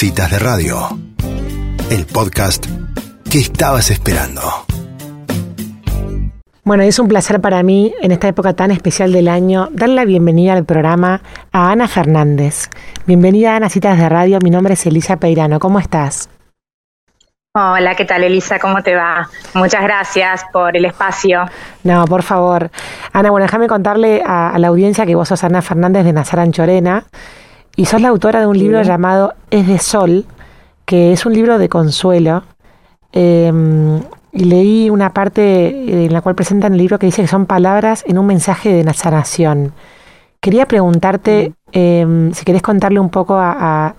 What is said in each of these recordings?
Citas de Radio, el podcast que estabas esperando. Bueno, es un placer para mí, en esta época tan especial del año, darle la bienvenida al programa a Ana Fernández. Bienvenida a Ana Citas de Radio, mi nombre es Elisa Peirano, ¿cómo estás? Hola, ¿qué tal Elisa? ¿Cómo te va? Muchas gracias por el espacio. No, por favor. Ana, bueno, déjame contarle a, la audiencia que vos sos Ana Fernández de Nazar Anchorena y sos la autora de un libro llamado Es de Sol, que es un libro de consuelo. Em, y leí una parte en la cual presentan el libro que dice que son palabras en un mensaje de sanación. Quería preguntarte em, si querés contarle un poco a,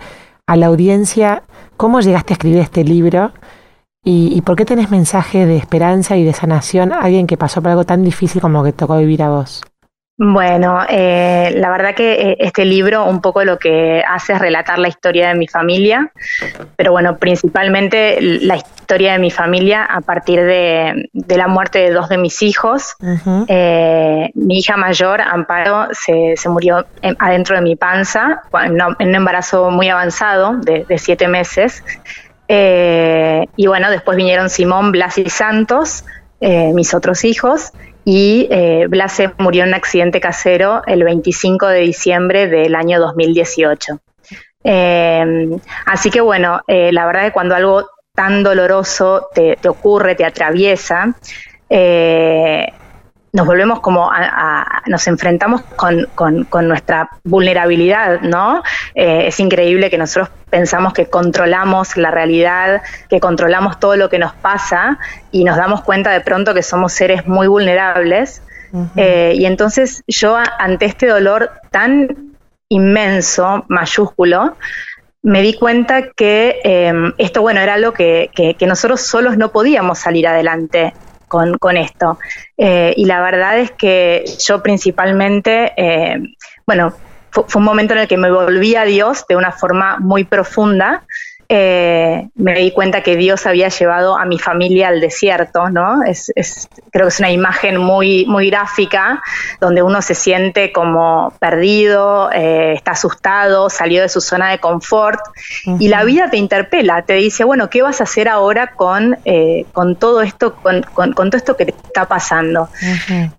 a la audiencia cómo llegaste a escribir este libro ¿Y, por qué tenés mensaje de esperanza y de sanación a alguien que pasó por algo tan difícil como lo que tocó vivir a vos? Bueno, eh, la verdad que eh, este libro un poco lo que hace es relatar la historia de mi familia, pero bueno, principalmente la historia de mi familia a partir de, la muerte de dos de mis hijos. Eh, mi hija mayor, Amparo, se, murió adentro de mi panza en un embarazo muy avanzado de, de siete meses. Eh, y bueno, después vinieron Simón, Blas y Santos, eh, mis otros hijos, y eh, Blas se murió en un accidente casero el 25 de diciembre del año 2018. así que bueno, la verdad que cuando algo tan doloroso te, te ocurre, te atraviesa, nos volvemos como a, nos enfrentamos con, con, nuestra vulnerabilidad, ¿no? Eh, es increíble que nosotros pensamos que controlamos la realidad, que controlamos todo lo que nos pasa y nos damos cuenta de pronto que somos seres muy vulnerables. Eh, y entonces yo ante este dolor tan inmenso, mayúsculo, me di cuenta que em, esto, bueno, era algo que, que, nosotros solos no podíamos salir adelante con, con esto. Eh, y la verdad es que yo principalmente, eh, bueno, fue, un momento en el que me volví a Dios de una forma muy profunda eh, me di cuenta que Dios había llevado a mi familia al desierto, ¿no? Es, creo que es una imagen muy, muy gráfica, donde uno se siente como perdido, eh, está asustado, salió de su zona de confort, y la vida te interpela, te dice, bueno, ¿qué vas a hacer ahora con, eh, con todo esto, con, todo esto que te está pasando?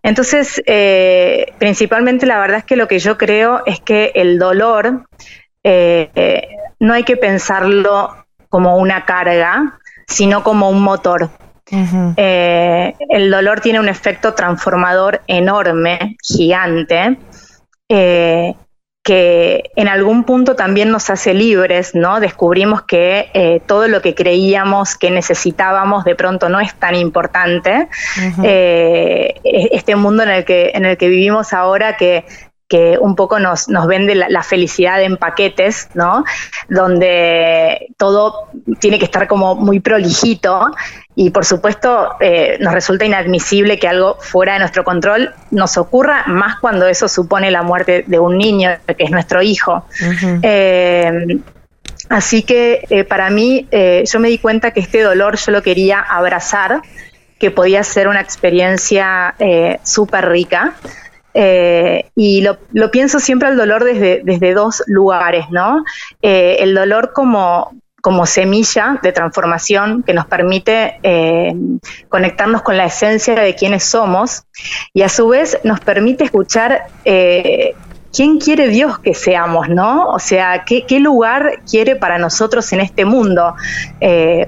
Entonces, principalmente la verdad es que lo que yo creo es que el dolor no hay que pensarlo como una carga, sino como un motor. Eh, el dolor tiene un efecto transformador enorme, gigante, eh, que en algún punto también nos hace libres, ¿no? Descubrimos que eh, todo lo que creíamos que necesitábamos de pronto no es tan importante. E-, este mundo en el que, en el que vivimos ahora, que que un poco nos, nos vende la, felicidad en paquetes, ¿no? Donde todo tiene que estar como muy prolijito y por supuesto eh, nos resulta inadmisible que algo fuera de nuestro control nos ocurra, más cuando eso supone la muerte de un niño, que es nuestro hijo. Eh, así que eh, para mí yo me di cuenta que este dolor yo lo quería abrazar, que podía ser una experiencia súper rica. Eh, y lo, pienso siempre al dolor desde, desde dos lugares, ¿no? Eh, el dolor como, como semilla de transformación que nos permite eh, conectarnos con la esencia de quienes somos y a su vez nos permite escuchar quién quiere Dios que seamos, ¿no? O sea, qué, lugar quiere para nosotros en este mundo.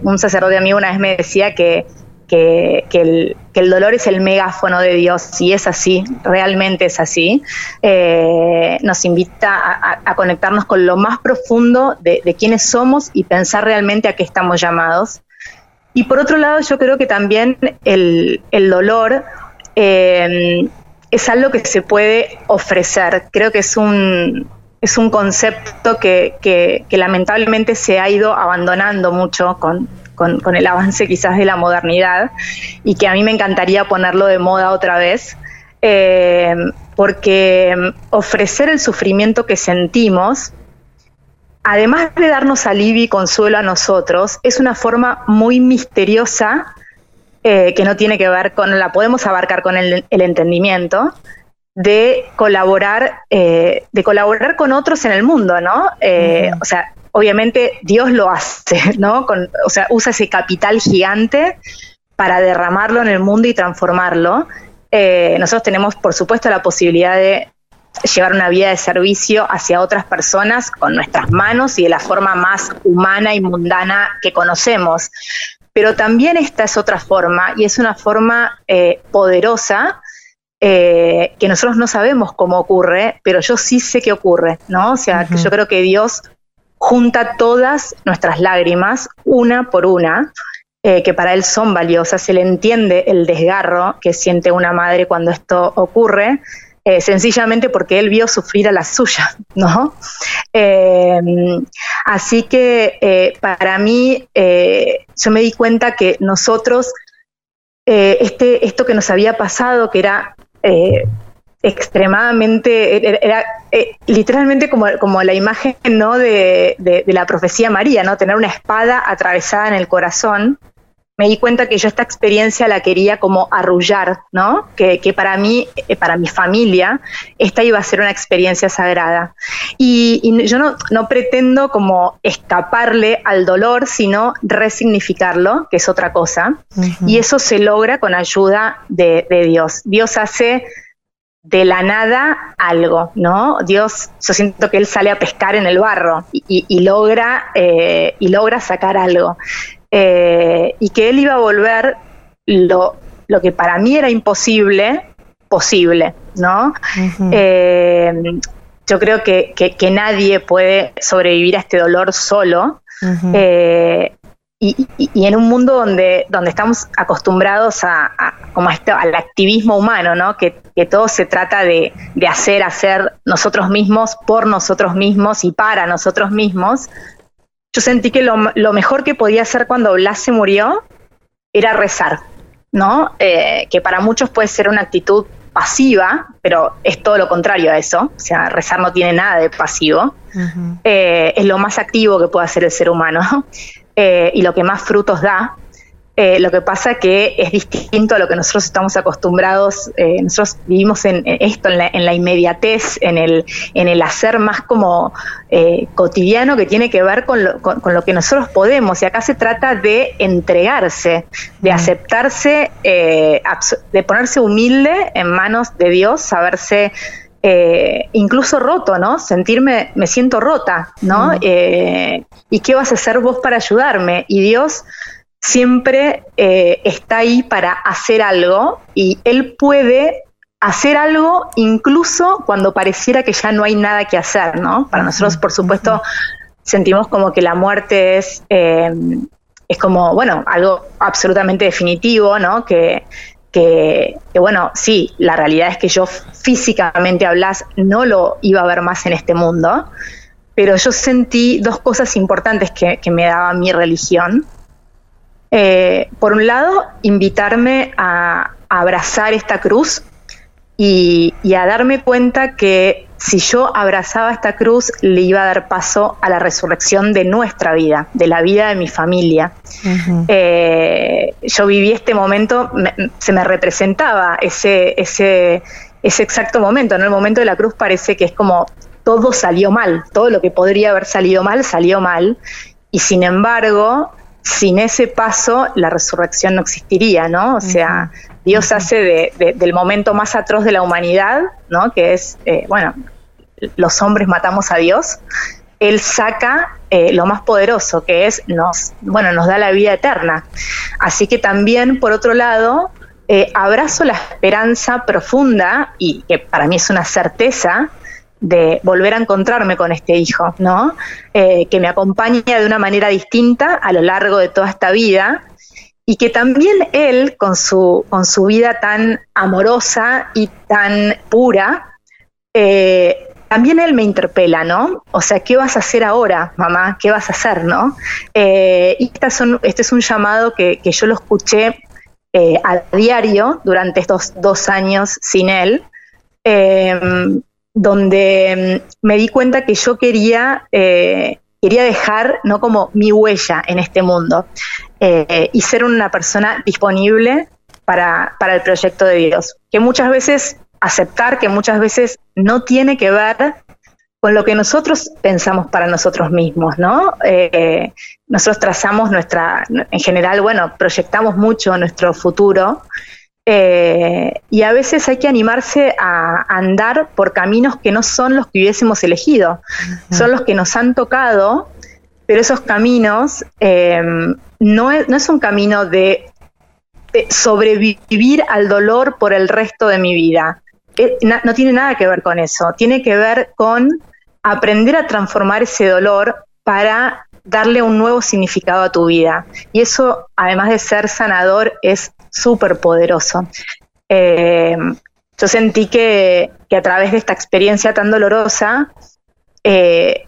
un sacerdote amigo una vez me decía que que, el, dolor es el megáfono de Dios, y es así, realmente es así, eh, nos invita a, conectarnos con lo más profundo de, quiénes somos y pensar realmente a qué estamos llamados. Y por otro lado, yo creo que también el, dolor eh, es algo que se puede ofrecer. Creo que es un, es un concepto que, que, lamentablemente se ha ido abandonando mucho con, con, el avance quizás de la modernidad y que a mí me encantaría ponerlo de moda otra vez, eh, porque ofrecer el sufrimiento que sentimos, además de darnos alivio y consuelo a nosotros, es una forma muy misteriosa eh, que no tiene que ver con, la podemos abarcar con el, entendimiento, de colaborar, eh, de colaborar con otros en el mundo, ¿no? O sea, obviamente Dios lo hace, ¿no? o sea, usa ese capital gigante para derramarlo en el mundo y transformarlo. Eh, nosotros tenemos, por supuesto, la posibilidad de llevar una vida de servicio hacia otras personas con nuestras manos y de la forma más humana y mundana que conocemos. Pero también esta es otra forma y es una forma eh, poderosa eh, que nosotros no sabemos cómo ocurre, pero yo sí sé que ocurre, ¿no? O sea, que yo creo que Dios junta todas nuestras lágrimas, una por una, eh, que para Él son valiosas, se le entiende el desgarro que siente una madre cuando esto ocurre, eh, sencillamente porque Él vio sufrir a la suya, ¿no? así que para mí, yo me di cuenta que nosotros, este, esto que nos había pasado, que era eh, extremadamente, era, eh, literalmente como, como, la imagen ¿no? De, de, la profecía María, ¿no? tener una espada atravesada en el corazón, me di cuenta que yo esta experiencia la quería como arrullar, ¿no? Que, que para mí, eh, para mi familia, esta iba a ser una experiencia sagrada. Y, yo no, no, pretendo como escaparle al dolor, sino resignificarlo, que es otra cosa. Y eso se logra con ayuda de, de Dios. Dios hace de la nada algo, ¿no? Dios, yo siento que Él sale a pescar en el barro y, y, logra, eh, y logra sacar algo. Eh, y que él iba a volver lo, lo que para mí era imposible, posible, ¿no? Eh, yo creo que, que, nadie puede sobrevivir a este dolor solo. Y, y, en un mundo donde, donde estamos acostumbrados a, como esto, al activismo humano, ¿no? Que, que todo se trata de, de, hacer, hacer nosotros mismos, por nosotros mismos y para nosotros mismos, yo sentí que lo, mejor que podía hacer cuando Blas se murió era rezar, ¿no? Eh, que para muchos puede ser una actitud pasiva, pero es todo lo contrario a eso. O sea, rezar no tiene nada de pasivo. Eh, es lo más activo que puede hacer el ser humano eh, y lo que más frutos da. Eh, lo que pasa que es distinto a lo que nosotros estamos acostumbrados. Eh, nosotros vivimos en, esto, en la, inmediatez, en el, en el hacer más como eh, cotidiano que tiene que ver con lo, con, lo, que nosotros podemos. Y acá se trata de entregarse, de mm. aceptarse, de ponerse humilde en manos de Dios, saberse incluso roto, ¿no? Sentirme, me siento rota, ¿no? Mm. ¿Y qué vas a hacer vos para ayudarme? Y Dios siempre eh, está ahí para hacer algo y él puede hacer algo incluso cuando pareciera que ya no hay nada que hacer, ¿no? Para nosotros, por supuesto, sentimos como que la muerte es, eh, es como, bueno, algo absolutamente definitivo, ¿no? Que, que, bueno, sí, la realidad es que yo físicamente hablas no lo iba a ver más en este mundo, pero yo sentí dos cosas importantes que, me daba mi religión, eh, por un lado, invitarme a, abrazar esta cruz y, a darme cuenta que si yo abrazaba esta cruz, le iba a dar paso a la resurrección de nuestra vida, de la vida de mi familia. Eh, yo viví este momento, se me representaba ese, ese, ese exacto momento, ¿no? El momento de la cruz parece que es como todo salió mal, todo lo que podría haber salido mal, salió mal. Y sin embargo, sin ese paso la resurrección no existiría, ¿no? O sea, Dios hace del momento más atroz de la humanidad, ¿no? Que es, eh, bueno, los hombres matamos a Dios, Él saca eh, lo más poderoso, que es, nos, bueno, nos da la vida eterna. Así que también, por otro lado, eh, abrazo la esperanza profunda, y que para mí es una certeza, de volver a encontrarme con este hijo, ¿no? Eh, que me acompaña de una manera distinta a lo largo de toda esta vida y que también él, con su, con su vida tan amorosa y tan pura, también él me interpela, ¿no? O sea, ¿qué vas a hacer ahora, mamá? ¿Qué vas a hacer, no? Eh, y este es un llamado que, que yo lo escuché a diario durante estos dos años sin él donde mm, me di cuenta que yo quería, eh, quería dejar no como mi huella en este mundo eh, y ser una persona disponible para, para el proyecto de Dios, que muchas veces aceptar que muchas veces no tiene que ver con lo que nosotros pensamos para nosotros mismos, ¿no? Eh, nosotros trazamos nuestra, en general, bueno, proyectamos mucho nuestro futuro eh, y a veces hay que animarse a andar por caminos que no son los que hubiésemos elegido, son los que nos han tocado, pero esos caminos eh, no, es, no es un camino de sobrevivir al dolor por el resto de mi vida. No tiene nada que ver con eso, tiene que ver con aprender a transformar ese dolor para darle un nuevo significado a tu vida. Y eso, además de ser sanador, es súper poderoso. Eh, yo sentí que, a través de esta experiencia tan dolorosa, eh,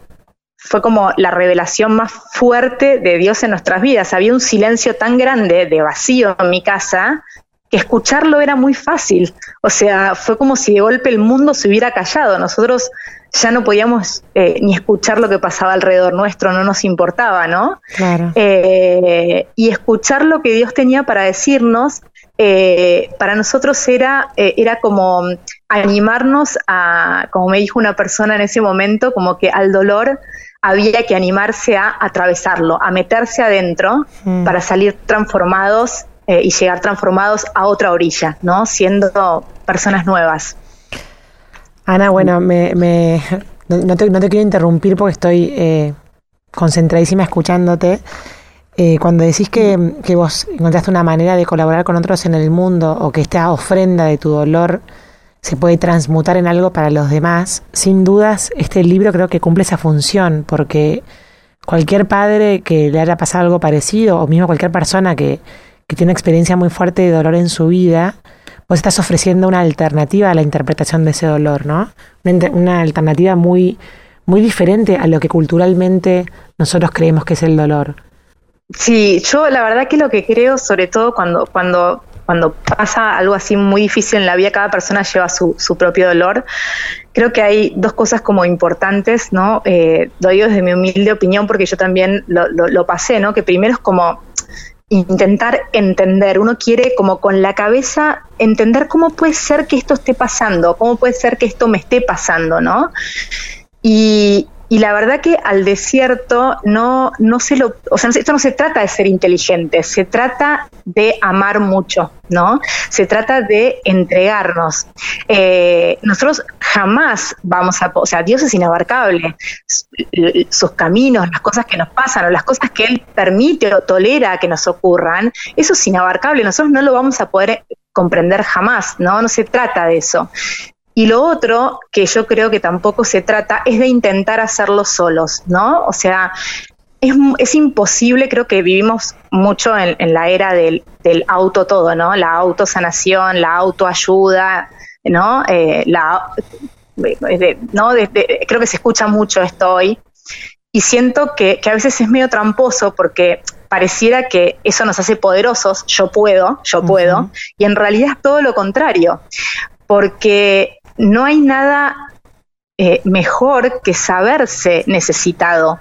fue como la revelación más fuerte de Dios en nuestras vidas. Había un silencio tan grande de vacío en mi casa que escucharlo era muy fácil. O sea, fue como si de golpe el mundo se hubiera callado. Nosotros ya no podíamos eh, ni escuchar lo que pasaba alrededor nuestro, no nos importaba, ¿no? Claro. Eh, y escuchar lo que Dios tenía para decirnos, eh, para nosotros era, era como animarnos a, como me dijo una persona en ese momento, como que al dolor había que animarse a atravesarlo, a meterse adentro mm. para salir transformados y llegar transformados a otra orilla, ¿no? Siendo personas nuevas. Ana, bueno, me, me no, te, no, te, quiero interrumpir porque estoy eh, concentradísima escuchándote. Eh, cuando decís que, que, vos encontraste una manera de colaborar con otros en el mundo o que esta ofrenda de tu dolor se puede transmutar en algo para los demás, sin dudas este libro creo que cumple esa función porque cualquier padre que le haya pasado algo parecido o mismo cualquier persona que, que tiene una experiencia muy fuerte de dolor en su vida, vos estás ofreciendo una alternativa a la interpretación de ese dolor, ¿no? Una, alternativa muy, muy diferente a lo que culturalmente nosotros creemos que es el dolor. Sí, yo la verdad que lo que creo, sobre todo cuando, cuando, cuando pasa algo así muy difícil en la vida, cada persona lleva su, su propio dolor. Creo que hay dos cosas como importantes, ¿no? Eh, digo desde mi humilde opinión porque yo también lo, lo, lo pasé, ¿no? Que primero es como intentar entender, uno quiere como con la cabeza entender cómo puede ser que esto esté pasando, cómo puede ser que esto me esté pasando, ¿no? Y, y la verdad que al desierto no, no se lo, o sea, esto no se trata de ser inteligente, se trata de amar mucho, ¿no? Se trata de entregarnos. Eh, nosotros jamás vamos a, o sea, Dios es inabarcable. Sus caminos, las cosas que nos pasan o las cosas que Él permite o tolera que nos ocurran, eso es inabarcable. Nosotros no lo vamos a poder comprender jamás, ¿no? No se trata de eso. Y lo otro, que yo creo que tampoco se trata, es de intentar hacerlo solos, ¿no? O sea, es, es imposible, creo que vivimos mucho en, la era del, auto todo, ¿no? La autosanación, la autoayuda, ¿no? Eh, la, ¿no? creo que se escucha mucho esto hoy. Y siento que, a veces es medio tramposo porque pareciera que eso nos hace poderosos, yo puedo, yo puedo, y en realidad es todo lo contrario, porque no hay nada eh, mejor que saberse necesitado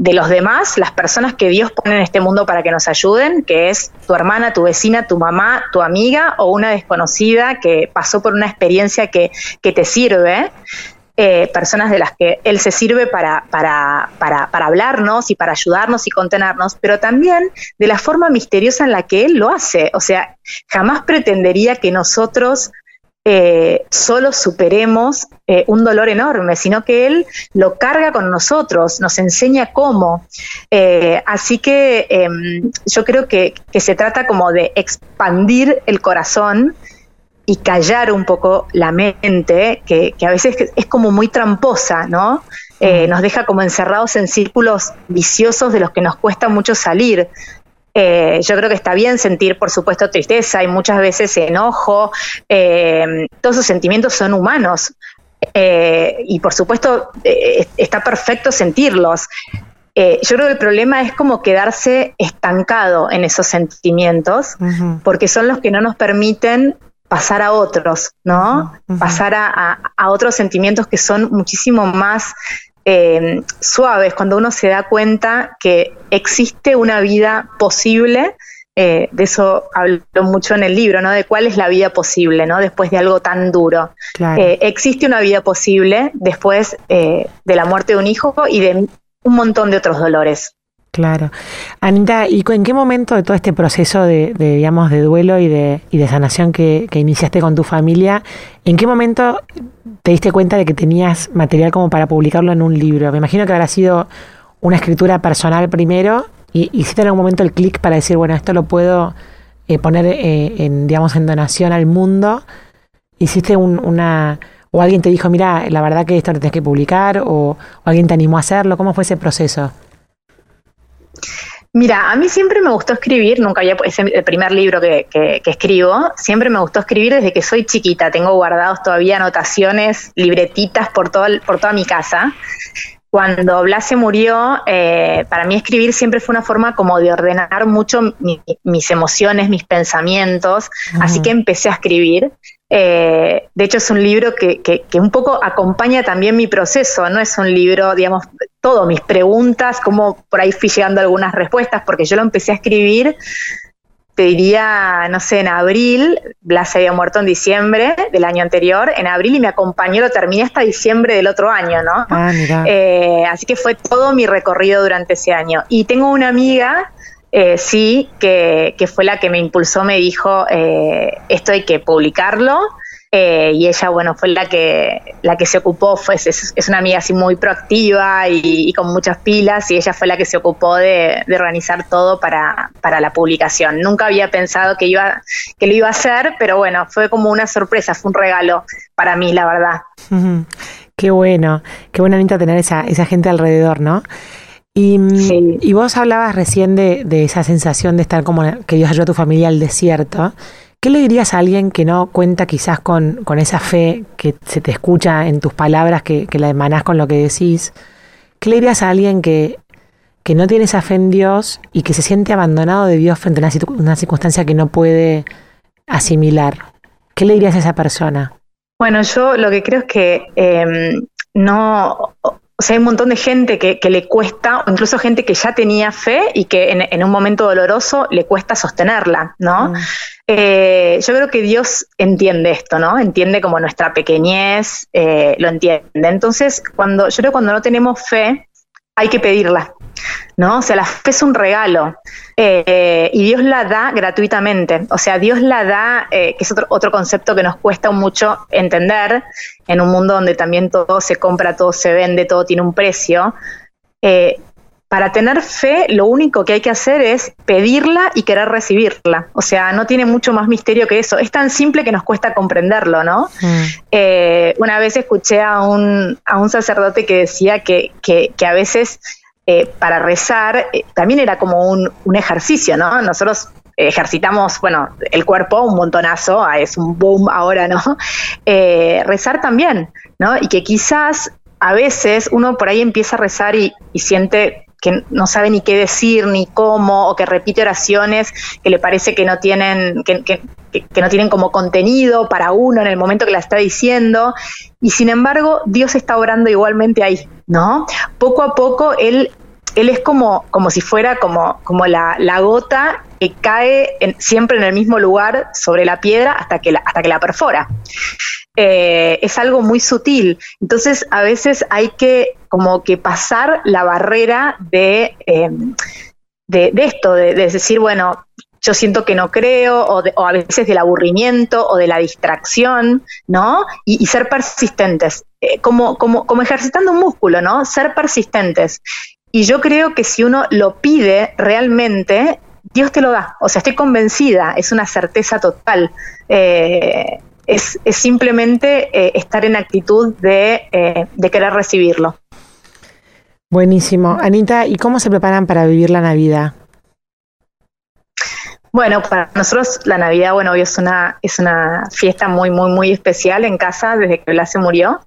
de los demás, las personas que Dios pone en este mundo para que nos ayuden, que es tu hermana, tu vecina, tu mamá, tu amiga o una desconocida que pasó por una experiencia que, te sirve. Eh, personas de las que Él se sirve para, para, para, para, hablarnos y para ayudarnos y contenernos, pero también de la forma misteriosa en la que Él lo hace. O sea, jamás pretendería que nosotros eh, solo superemos eh, un dolor enorme, sino que Él lo carga con nosotros, nos enseña cómo. Eh, así que em, yo creo que, se trata como de expandir el corazón y callar un poco la mente, que, a veces es como muy tramposa, ¿no? nos deja como encerrados en círculos viciosos de los que nos cuesta mucho salir. Eh, yo creo que está bien sentir, por supuesto, tristeza y muchas veces enojo. Eh, todos esos sentimientos son humanos. Eh, y por supuesto, está perfecto sentirlos. yo creo que el problema es como quedarse estancado en esos sentimientos, porque son los que no nos permiten pasar a otros, ¿no? Pasar a, otros sentimientos que son muchísimo más eh, suaves, cuando uno se da cuenta que existe una vida posible eh, de eso hablo mucho en el libro, ¿no? De cuál es la vida posible, ¿no? Después de algo tan duro. Eh, existe una vida posible después de la muerte de un hijo y de un montón de otros dolores. Claro. Anita, ¿y en qué momento de todo este proceso de, digamos, de duelo y de, y de sanación que, iniciaste con tu familia, en qué momento te diste cuenta de que tenías material como para publicarlo en un libro? Me imagino que habrá sido una escritura personal primero y hiciste en algún momento el clic para decir, bueno, esto lo puedo eh, poner eh, en, digamos, en donación al mundo. ¿Hiciste una... o alguien te dijo, mira, la verdad que esto lo tienes que publicar o, o alguien te animó a hacerlo? ¿Cómo fue ese proceso? Mira, a mí siempre me gustó escribir, nunca había, es el primer libro que, escribo, siempre me gustó escribir desde que soy chiquita, tengo guardados todavía anotaciones, libretitas por, todo, por toda mi casa. Cuando Blas se murió, eh, para mí escribir siempre fue una forma como de ordenar mucho mis emociones, mis pensamientos, así que empecé a escribir. Eh, de hecho, es un libro que, que, un poco acompaña también mi proceso, no es un libro, digamos, todo, mis preguntas, como por ahí fui llegando a algunas respuestas, porque yo lo empecé a escribir, te diría, no sé, en abril, Blas había muerto en diciembre del año anterior, en abril y me acompañó, lo terminé hasta diciembre del otro año, ¿no? Ah, eh, así que fue todo mi recorrido durante ese año. Y tengo una amiga eh, sí, que, fue la que me impulsó, me dijo, eh, esto hay que publicarlo. Eh, y ella, bueno, fue la que, la que se ocupó, fue, es, una amiga así muy proactiva y, con muchas pilas, y ella fue la que se ocupó de, organizar todo para, para, la publicación. Nunca había pensado que, iba, que lo iba a hacer, pero bueno, fue como una sorpresa, fue un regalo para mí, la verdad. Qué bueno, qué buena Anita tener esa, esa gente alrededor, ¿no? Y, vos hablabas recién de, esa sensación de estar como que Dios ayudó a tu familia al desierto. ¿Qué le dirías a alguien que no cuenta quizás con, esa fe que se te escucha en tus palabras, que, la emanás con lo que decís? ¿Qué le dirías a alguien que, que no tiene esa fe en Dios y que se siente abandonado de Dios frente a una, circunstancia que no puede asimilar? ¿Qué le dirías a esa persona? Bueno, yo lo que creo es que em, no, o sea, hay un montón de gente que, le cuesta, o incluso gente que ya tenía fe y que en, un momento doloroso le cuesta sostenerla, ¿no? Mm. Eh, yo creo que Dios entiende esto, ¿no? Entiende como nuestra pequeñez, eh, lo entiende. Entonces, cuando yo creo que cuando no tenemos fe, hay que pedirla, ¿no? O sea, la fe es un regalo eh, y Dios la da gratuitamente. O sea, Dios la da, eh, que es otro, otro concepto que nos cuesta mucho entender en un mundo donde también todo se compra, todo se vende, todo tiene un precio. Eh, para tener fe, lo único que hay que hacer es pedirla y querer recibirla. O sea, no tiene mucho más misterio que eso. Es tan simple que nos cuesta comprenderlo, ¿no? Mm. una vez escuché a un, a un sacerdote que decía que, que, que a veces eh, para rezar eh, también era como un, ejercicio, ¿no? Nosotros ejercitamos, bueno, el cuerpo un montonazo, ah, es un boom ahora, ¿no? Eh, rezar también, ¿no? Y que quizás a veces uno por ahí empieza a rezar y, siente que no sabe ni qué decir, ni cómo, o que repite oraciones que le parece que no tienen, que, que, no tienen como contenido para uno en el momento que la está diciendo, y sin embargo Dios está orando igualmente ahí, ¿no? Poco a poco Él él es como, como si fuera como, como la, gota que cae siempre en el mismo lugar sobre la piedra hasta que la, hasta que la perfora. Eh, es algo muy sutil. Entonces, a veces hay que como que pasar la barrera de, em, de, esto, de, decir, bueno, yo siento que no creo, o, o, a veces del aburrimiento o de la distracción, ¿no? Y, ser persistentes, eh, como, como, como ejercitando un músculo, ¿no? Ser persistentes. Y yo creo que si uno lo pide realmente, Dios te lo da. O sea, estoy convencida, es una certeza total. Eh, es, simplemente eh, estar en actitud de, eh, de querer recibirlo. Buenísimo. Anita, ¿y cómo se preparan para vivir la Navidad? Bueno, para nosotros la Navidad, bueno, hoy es una, es una fiesta muy, muy, muy especial en casa desde que Blas se murió.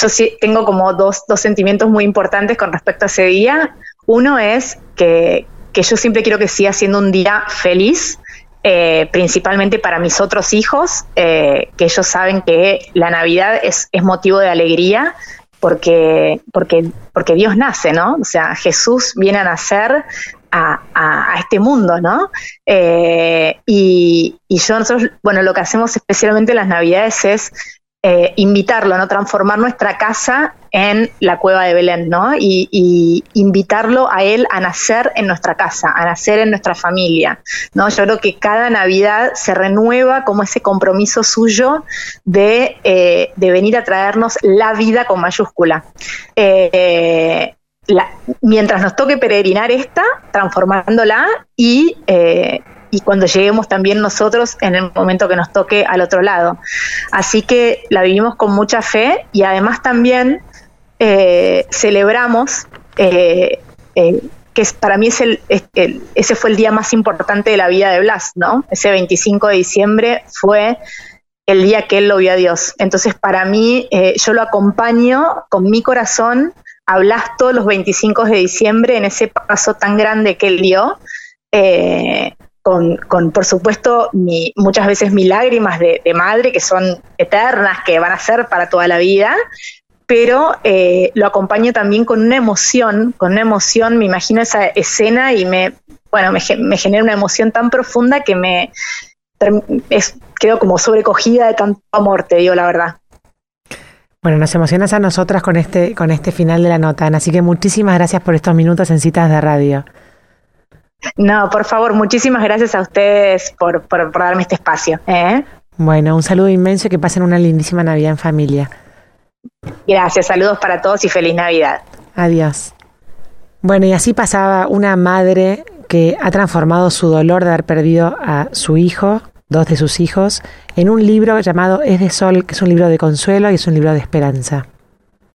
Yo sí tengo como dos, dos sentimientos muy importantes con respecto a ese día. Uno es que, que yo siempre quiero que siga siendo un día feliz, eh, principalmente para mis otros hijos, eh, que ellos saben que la Navidad es, es motivo de alegría porque, porque, porque Dios nace, ¿no? O sea, Jesús viene a nacer a, este mundo, ¿no? Eh, y, yo nosotros, bueno, lo que hacemos especialmente en las Navidades es eh, invitarlo, ¿no? Transformar nuestra casa en la cueva de Belén, ¿no? Y, invitarlo a él a nacer en nuestra casa, a nacer en nuestra familia, ¿no? Yo creo que cada Navidad se renueva como ese compromiso suyo de, eh, venir a traernos la vida con mayúscula. Mientras nos toque peregrinar esta, transformándola y y cuando lleguemos también nosotros en el momento que nos toque al otro lado. Así que la vivimos con mucha fe y además también eh, celebramos, eh, eh, que para mí es el, ese fue el día más importante de la vida de Blas, ¿no? Ese 25 de diciembre fue el día que él lo vio a Dios. Entonces, para mí, yo lo acompaño con mi corazón a Blas todos los 25 de diciembre en ese paso tan grande que él dio con, con, por supuesto, mi, muchas veces mis lágrimas de, madre, que son eternas, que van a ser para toda la vida, pero eh, lo acompaño también con una emoción, con una emoción, me imagino esa escena y me, bueno, me, genera una emoción tan profunda que me quedo como sobrecogida de tanto amor, te digo la verdad. Bueno, nos emocionas a nosotras con este, con este final de la nota, así que muchísimas gracias por estos minutos en citas de radio. No, por favor, muchísimas gracias a ustedes por, por, darme este espacio. ¿eh? Bueno, un saludo inmenso y que pasen una lindísima Navidad en familia. Gracias, saludos para todos y feliz Navidad. Adiós. Bueno, y así pasaba una madre que ha transformado su dolor de haber perdido a su hijo, dos de sus hijos, en un libro llamado Es de Sol, que es un libro de consuelo y es un libro de esperanza.